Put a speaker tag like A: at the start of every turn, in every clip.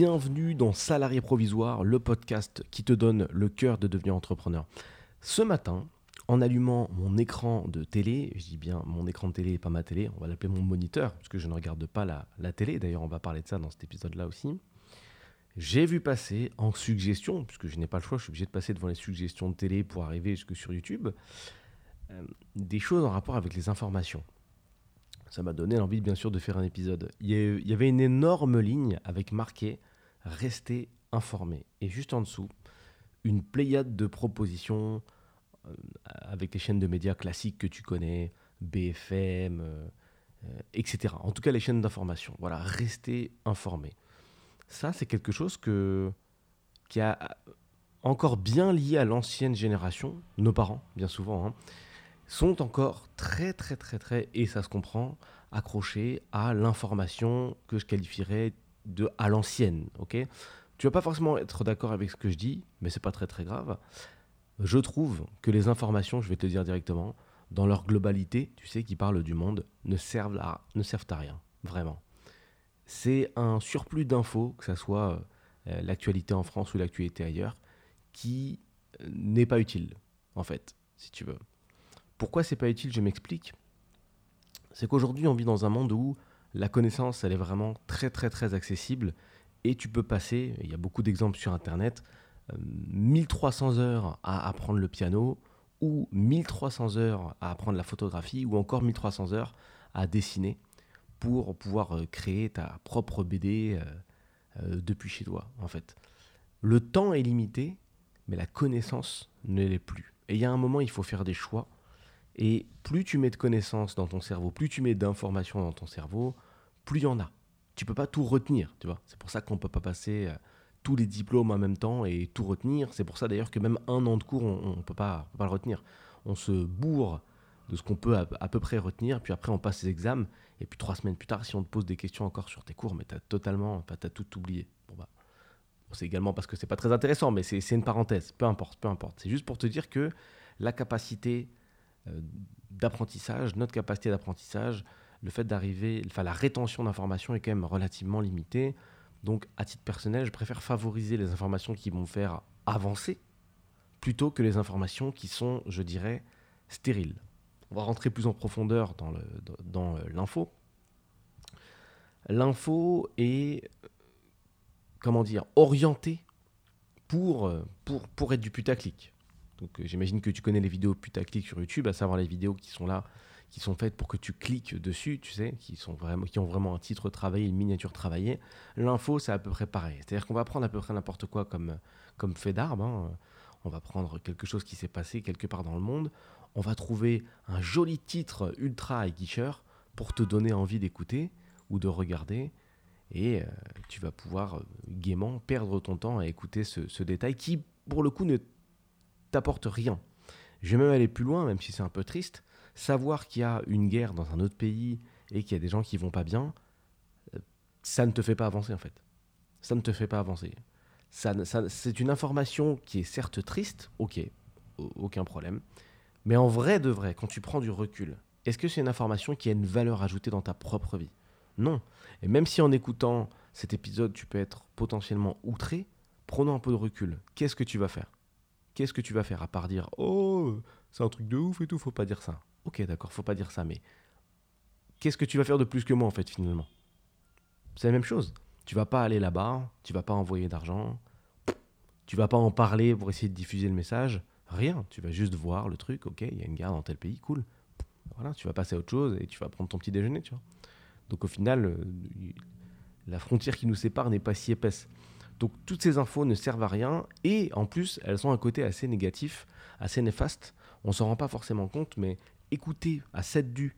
A: Bienvenue dans Salarié Provisoire, le podcast qui te donne le cœur de devenir entrepreneur. Ce matin, en allumant mon écran de télé, je dis bien mon écran de télé et pas ma télé, on va l'appeler mon moniteur, parce que je ne regarde pas la, la télé, d'ailleurs on va parler de ça dans cet épisode-là aussi, j'ai vu passer en suggestion, puisque je n'ai pas le choix, je suis obligé de passer devant les suggestions de télé pour arriver jusque sur YouTube, euh, des choses en rapport avec les informations. Ça m'a donné l'envie, bien sûr, de faire un épisode. Il y avait une énorme ligne avec marqué Restez informé. Et juste en dessous, une pléiade de propositions euh, avec les chaînes de médias classiques que tu connais, BFM, euh, etc. En tout cas, les chaînes d'information. Voilà, restez informé. Ça, c'est quelque chose que, qui a encore bien lié à l'ancienne génération, nos parents, bien souvent. Hein sont encore très très très très, et ça se comprend, accrochés à l'information que je qualifierais de à l'ancienne. ok? Tu vas pas forcément être d'accord avec ce que je dis, mais c'est pas très très grave. Je trouve que les informations, je vais te dire directement, dans leur globalité, tu sais, qui parlent du monde, ne servent à, rien, vraiment. C'est un surplus d'infos, que ce soit euh, l'actualité en France ou l'actualité ailleurs, qui euh, n'est pas utile, en fait, si tu veux. Pourquoi c'est pas utile Je m'explique. C'est qu'aujourd'hui, on vit dans un monde où la connaissance, elle est vraiment très très très accessible et tu peux passer, il y a beaucoup d'exemples sur Internet, 1300 euh, heures à apprendre le piano ou 1300 heures à apprendre la photographie ou encore 1300 heures à dessiner pour pouvoir euh, créer ta propre BD euh, depuis chez toi, en fait. Le temps est limité, mais la connaissance ne l'est plus. Et il y a un moment, il faut faire des choix. Et plus tu mets de connaissances dans ton cerveau, plus tu mets d'informations dans ton cerveau, plus il y en a. Tu peux pas tout retenir, tu vois. C'est pour ça qu'on peut pas passer euh, tous les diplômes en même temps et tout retenir. C'est pour ça d'ailleurs que même un an de cours, on, ne peut pas, pas le retenir. On se bourre de ce qu'on peut à, peu près retenir, puis après on passe les examens, et puis trois semaines plus tard, si on te pose des questions encore sur tes cours, mais tu as totalement, tu as tout oublié. Bon bah, c'est également parce que c'est pas très intéressant, mais c'est une parenthèse, peu importe, peu importe. C'est juste pour te dire que la capacité d'apprentissage, notre capacité d'apprentissage, le fait d'arriver, enfin la rétention d'informations est quand même relativement limitée. Donc à titre personnel, je préfère favoriser les informations qui vont faire avancer plutôt que les informations qui sont, je dirais, stériles. On va rentrer plus en profondeur dans, euh, l'info. L'info est, comment dire, orientée pour, euh, pour, pour être du putaclic. Donc euh, j'imagine que tu connais les vidéos putaclic sur YouTube, à savoir les vidéos qui sont là, qui sont faites pour que tu cliques dessus, tu sais, qui, sont vraiment, qui ont vraiment un titre travaillé, une miniature travaillée. L'info, c'est à peu près pareil. C'est-à-dire qu'on va prendre à peu près n'importe quoi comme, comme fait d'arbre. Hein. On va prendre quelque chose qui s'est passé quelque part dans le monde. On va trouver un joli titre ultra aguicheur pour te donner envie d'écouter ou de regarder. Et euh, tu vas pouvoir euh, gaiement perdre ton temps à écouter ce, ce détail qui, pour le coup, ne t'apporte rien. Je vais même aller plus loin, même si c'est un peu triste. Savoir qu'il y a une guerre dans un autre pays et qu'il y a des gens qui vont pas bien, euh, ça ne te fait pas avancer en fait. Ça ne te fait pas avancer. Ça, c'est une information qui est certes triste, ok, aucun problème. Mais en vrai de vrai, quand tu prends du recul, est-ce que c'est une information qui a une valeur ajoutée dans ta propre vie? Non. Et même si en écoutant cet épisode, tu peux être potentiellement outré, prenons un peu de recul. Qu'est-ce que tu vas faire? Qu'est-ce que tu vas faire à part dire oh c'est un truc de ouf et tout, faut pas dire ça. Ok d'accord, faut pas dire ça, mais qu'est-ce que tu vas faire de plus que moi en fait finalement? C'est la même chose. Tu vas pas aller là-bas, tu vas pas envoyer d'argent, tu vas pas en parler pour essayer de diffuser le message, rien. Tu vas juste voir le truc, ok, il y a une guerre dans tel pays, cool. Voilà, tu vas passer à autre chose et tu vas prendre ton petit déjeuner, tu vois. Donc au final, euh, la frontière qui nous sépare n'est pas si épaisse. Donc toutes ces infos ne servent à rien et en plus elles ont un côté assez négatif, assez néfaste. On s'en rend pas forcément compte, mais écouter à cette du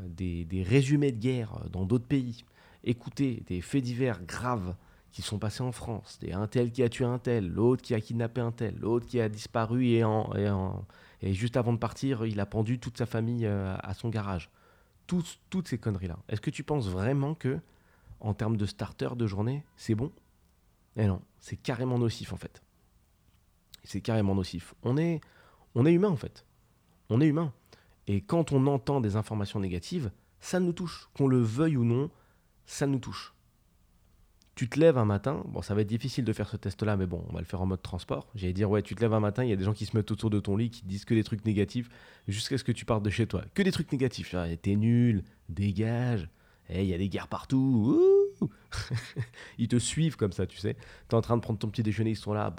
A: euh, des, résumés de guerre euh, dans d'autres pays, écouter des faits divers graves qui sont passés en France, des un tel qui a tué un tel, l'autre qui a kidnappé un tel, l'autre qui a disparu et, et, juste avant de partir, il a pendu toute sa famille euh, à son garage. toutes ces conneries-là. Est-ce que tu penses vraiment que, en termes de starter de journée, c'est bon? Et eh non, c'est carrément nocif en fait. C'est carrément nocif. On est, on est humain en fait. On est humain. Et quand on entend des informations négatives, ça nous touche. Qu'on le veuille ou non, ça nous touche. tu te lèves un matin, bon, ça va être difficile de faire ce test-là, mais bon, on va le faire en mode transport. J'allais dire, ouais, tu te lèves un matin, il y a des gens qui se mettent autour de ton lit, qui disent que des trucs négatifs, jusqu'à ce que tu partes de chez toi. Que des trucs négatifs. T'es nul, dégage, eh, il y a des guerres partout. ils te suivent comme ça, tu sais. T'es en train de prendre ton petit déjeuner, ils sont là,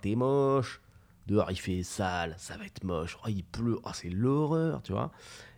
A: t'es moche. Dehors, il fait sale, ça va être moche. Oh, il pleut, oh, c'est l'horreur, tu vois.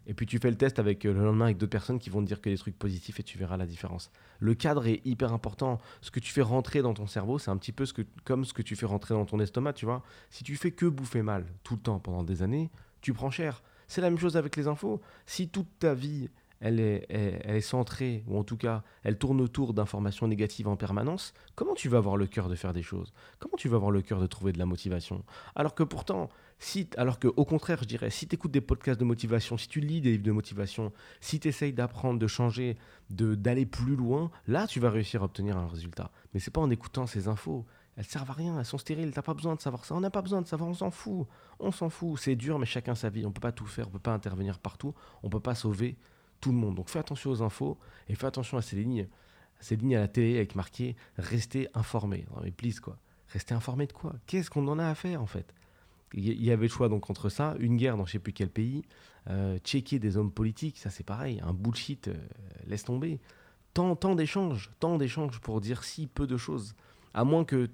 A: Et puis tu fais le test avec euh, le lendemain avec d'autres personnes qui vont te dire que des trucs positifs et tu verras la différence. Le cadre est hyper important. Ce que tu fais rentrer dans ton cerveau, c'est un petit peu ce que, comme ce que tu fais rentrer dans ton estomac, tu vois. Si tu fais que bouffer mal tout le temps pendant des années, tu prends cher. C'est la même chose avec les infos. Si toute ta vie elle est, centrée, ou en tout cas, elle tourne autour d'informations négatives en permanence, comment tu vas avoir le cœur de faire des choses? Comment tu vas avoir le cœur de trouver de la motivation? Alors que pourtant, si, alors que au contraire, je dirais, si tu écoutes des podcasts de motivation, si tu lis des livres de motivation, si tu essayes d'apprendre, de changer, de d'aller plus loin, là, tu vas réussir à obtenir un résultat. Mais c'est pas en écoutant ces infos. Elles servent à rien, elles sont stériles, t'as pas besoin de savoir ça, on n'a pas besoin de savoir, on s'en fout, on s'en fout, c'est dur, mais chacun sa vie, on peut pas tout faire, on peut pas intervenir partout, on peut pas sauver tout le monde. Donc fais attention aux infos et fais attention à ces lignes, ces lignes à la télé avec marqué restez informé. Non mais please quoi. Restez informé de quoi? Qu'est-ce qu'on en a à faire en fait? Il y avait le choix donc entre ça, une guerre dans je sais plus quel pays, euh, checker des hommes politiques, ça c'est pareil, un bullshit, euh, laisse tomber. Tant, tant d'échanges, tant d'échanges pour dire si peu de choses. À moins que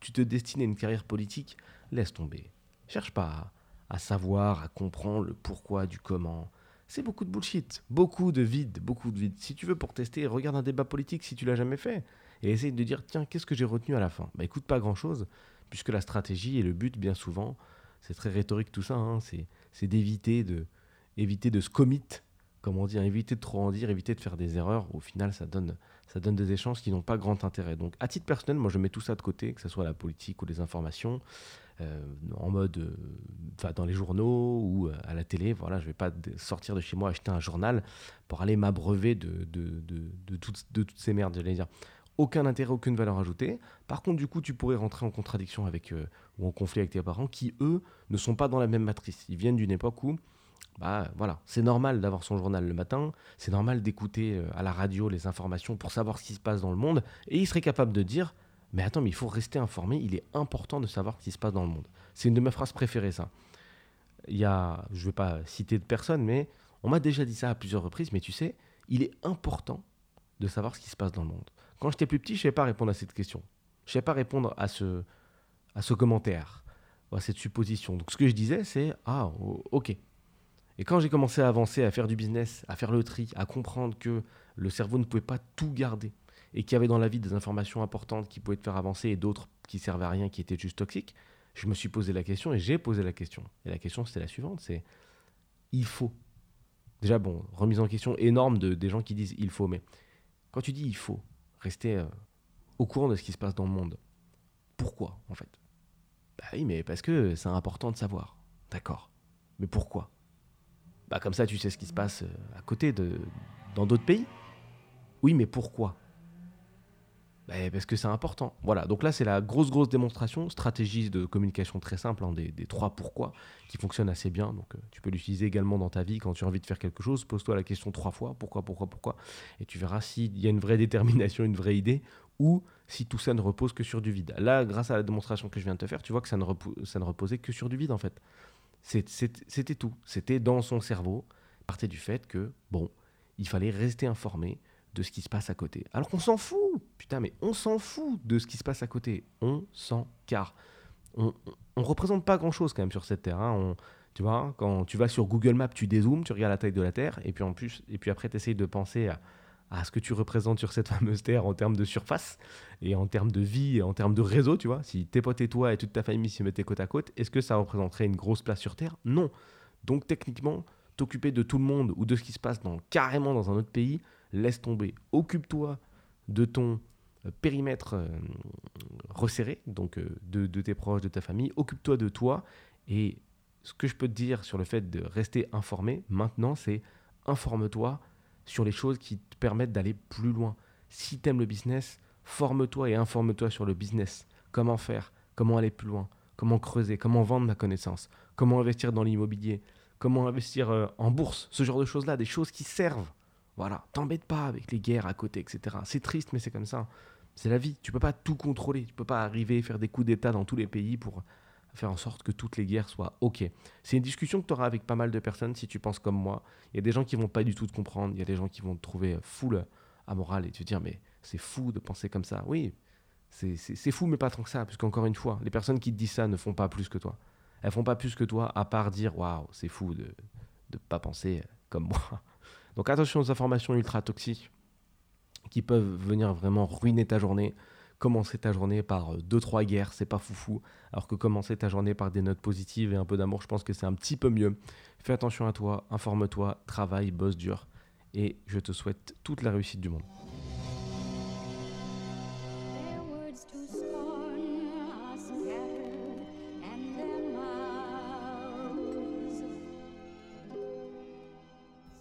A: tu te destines à une carrière politique, laisse tomber. Cherche pas à savoir, à comprendre le pourquoi du comment c'est beaucoup de bullshit, beaucoup de vide, beaucoup de vide. Si tu veux pour tester, regarde un débat politique si tu l'as jamais fait et essaye de dire tiens, qu'est-ce que j'ai retenu à la fin? Bah écoute pas grand-chose puisque la stratégie et le but bien souvent, c'est très rhétorique tout ça, hein, c'est d'éviter de éviter de se commit, comme on dit, hein, éviter de trop en dire, éviter de faire des erreurs. Au final, ça donne ça donne des échanges qui n'ont pas grand intérêt. Donc à titre personnel, moi je mets tout ça de côté, que ce soit la politique ou les informations. Euh, en mode, euh, dans les journaux ou euh, à la télé. Voilà, je vais pas sortir de chez moi acheter un journal pour aller m'abreuver de, toutes, ces merdes, j'allais dire. Aucun intérêt, aucune valeur ajoutée. Par contre, du coup, tu pourrais rentrer en contradiction avec ou en conflit avec tes parents qui, eux, ne sont pas dans la même matrice. Ils viennent d'une époque où bah voilà, c'est normal d'avoir son journal le matin, c'est normal d'écouter à la radio les informations pour savoir ce qui se passe dans le monde, et il serait capable de dire mais attends, mais il faut rester informé, il est important de savoir ce qui se passe dans le monde. C'est une de mes phrases préférées, ça. Il y a, je ne vais pas citer de personne, mais on m'a déjà dit ça à plusieurs reprises, mais tu sais, il est important de savoir ce qui se passe dans le monde. Quand j'étais plus petit, je ne savais pas répondre à cette question. Je ne savais pas répondre à ce, à ce commentaire, à cette supposition. Donc ce que je disais, c'est Ah, ok. Et quand j'ai commencé à avancer, à faire du business, à faire le tri, à comprendre que le cerveau ne pouvait pas tout garder, et qui avait dans la vie des informations importantes qui pouvaient te faire avancer et d'autres qui servaient à rien, qui étaient juste toxiques, je me suis posé la question et j'ai posé la question. Et la question, c'était la suivante, c'est il faut. Déjà, bon, remise en question énorme de, des gens qui disent il faut, mais quand tu dis il faut, rester euh, au courant de ce qui se passe dans le monde, pourquoi en fait? Bah oui, mais parce que c'est important de savoir. D'accord. Mais pourquoi? Bah comme ça, tu sais ce qui se passe euh, à côté de dans d'autres pays? Oui, mais pourquoi? Bah, parce que c'est important. Voilà, donc là c'est la grosse grosse démonstration, stratégie de communication très simple, hein, des, trois pourquoi, qui fonctionne assez bien. Donc euh, tu peux l'utiliser également dans ta vie quand tu as envie de faire quelque chose. Pose-toi la question trois fois, pourquoi, pourquoi, pourquoi, et tu verras s'il y a une vraie détermination, une vraie idée, ou si tout ça ne repose que sur du vide. Là, grâce à la démonstration que je viens de te faire, tu vois que ça ne, ça ne reposait que sur du vide en fait. C'était tout. C'était dans son cerveau, partait du fait que, bon, il fallait rester informé, de ce qui se passe à côté. Alors qu'on s'en fout, putain, mais on s'en fout de ce qui se passe à côté. On s'en car on, on, représente pas grand chose quand même sur cette terre. Hein. On, tu vois, quand tu vas sur Google Maps, tu dézoomes, tu regardes la taille de la Terre, et puis en plus, et puis après, tu essayes de penser à, à, ce que tu représentes sur cette fameuse Terre en termes de surface, et en termes de vie, et en termes de réseau, tu vois. Si tes potes et toi et toute ta famille s'y mettaient côte à côte, est-ce que ça représenterait une grosse place sur Terre? Non. Donc techniquement, t'occuper de tout le monde ou de ce qui se passe dans, carrément dans un autre pays, laisse tomber. Occupe-toi de ton euh, périmètre euh, resserré, donc euh, de, tes proches, de ta famille. Occupe-toi de toi. Et ce que je peux te dire sur le fait de rester informé maintenant, c'est informe-toi sur les choses qui te permettent d'aller plus loin. Si tu le business, forme-toi et informe-toi sur le business. Comment faire? Comment aller plus loin? Comment creuser? Comment vendre ma connaissance? Comment investir dans l'immobilier? Comment investir en bourse? Ce genre de choses-là, des choses qui servent voilà, t'embête pas avec les guerres à côté, etc. C'est triste, mais c'est comme ça. C'est la vie. Tu peux pas tout contrôler. Tu peux pas arriver faire des coups d'État dans tous les pays pour faire en sorte que toutes les guerres soient OK. C'est une discussion que tu auras avec pas mal de personnes si tu penses comme moi. Il y a des gens qui vont pas du tout te comprendre. Il y a des gens qui vont te trouver full amoral et te dire mais c'est fou de penser comme ça. Oui, c'est fou, mais pas tant que ça, puisqu'encore une fois, les personnes qui te disent ça ne font pas plus que toi. Elles font pas plus que toi, à part dire waouh, c'est fou de ne pas penser comme moi. Donc attention aux informations ultra toxiques qui peuvent venir vraiment ruiner ta journée. Commencer ta journée par 2-3 euh, guerres, c'est pas foufou. Alors que commencer ta journée par des notes positives et un peu d'amour, je pense que c'est un petit peu mieux. Fais attention à toi, informe-toi, travaille, bosse dur. Et je te souhaite toute la réussite du monde.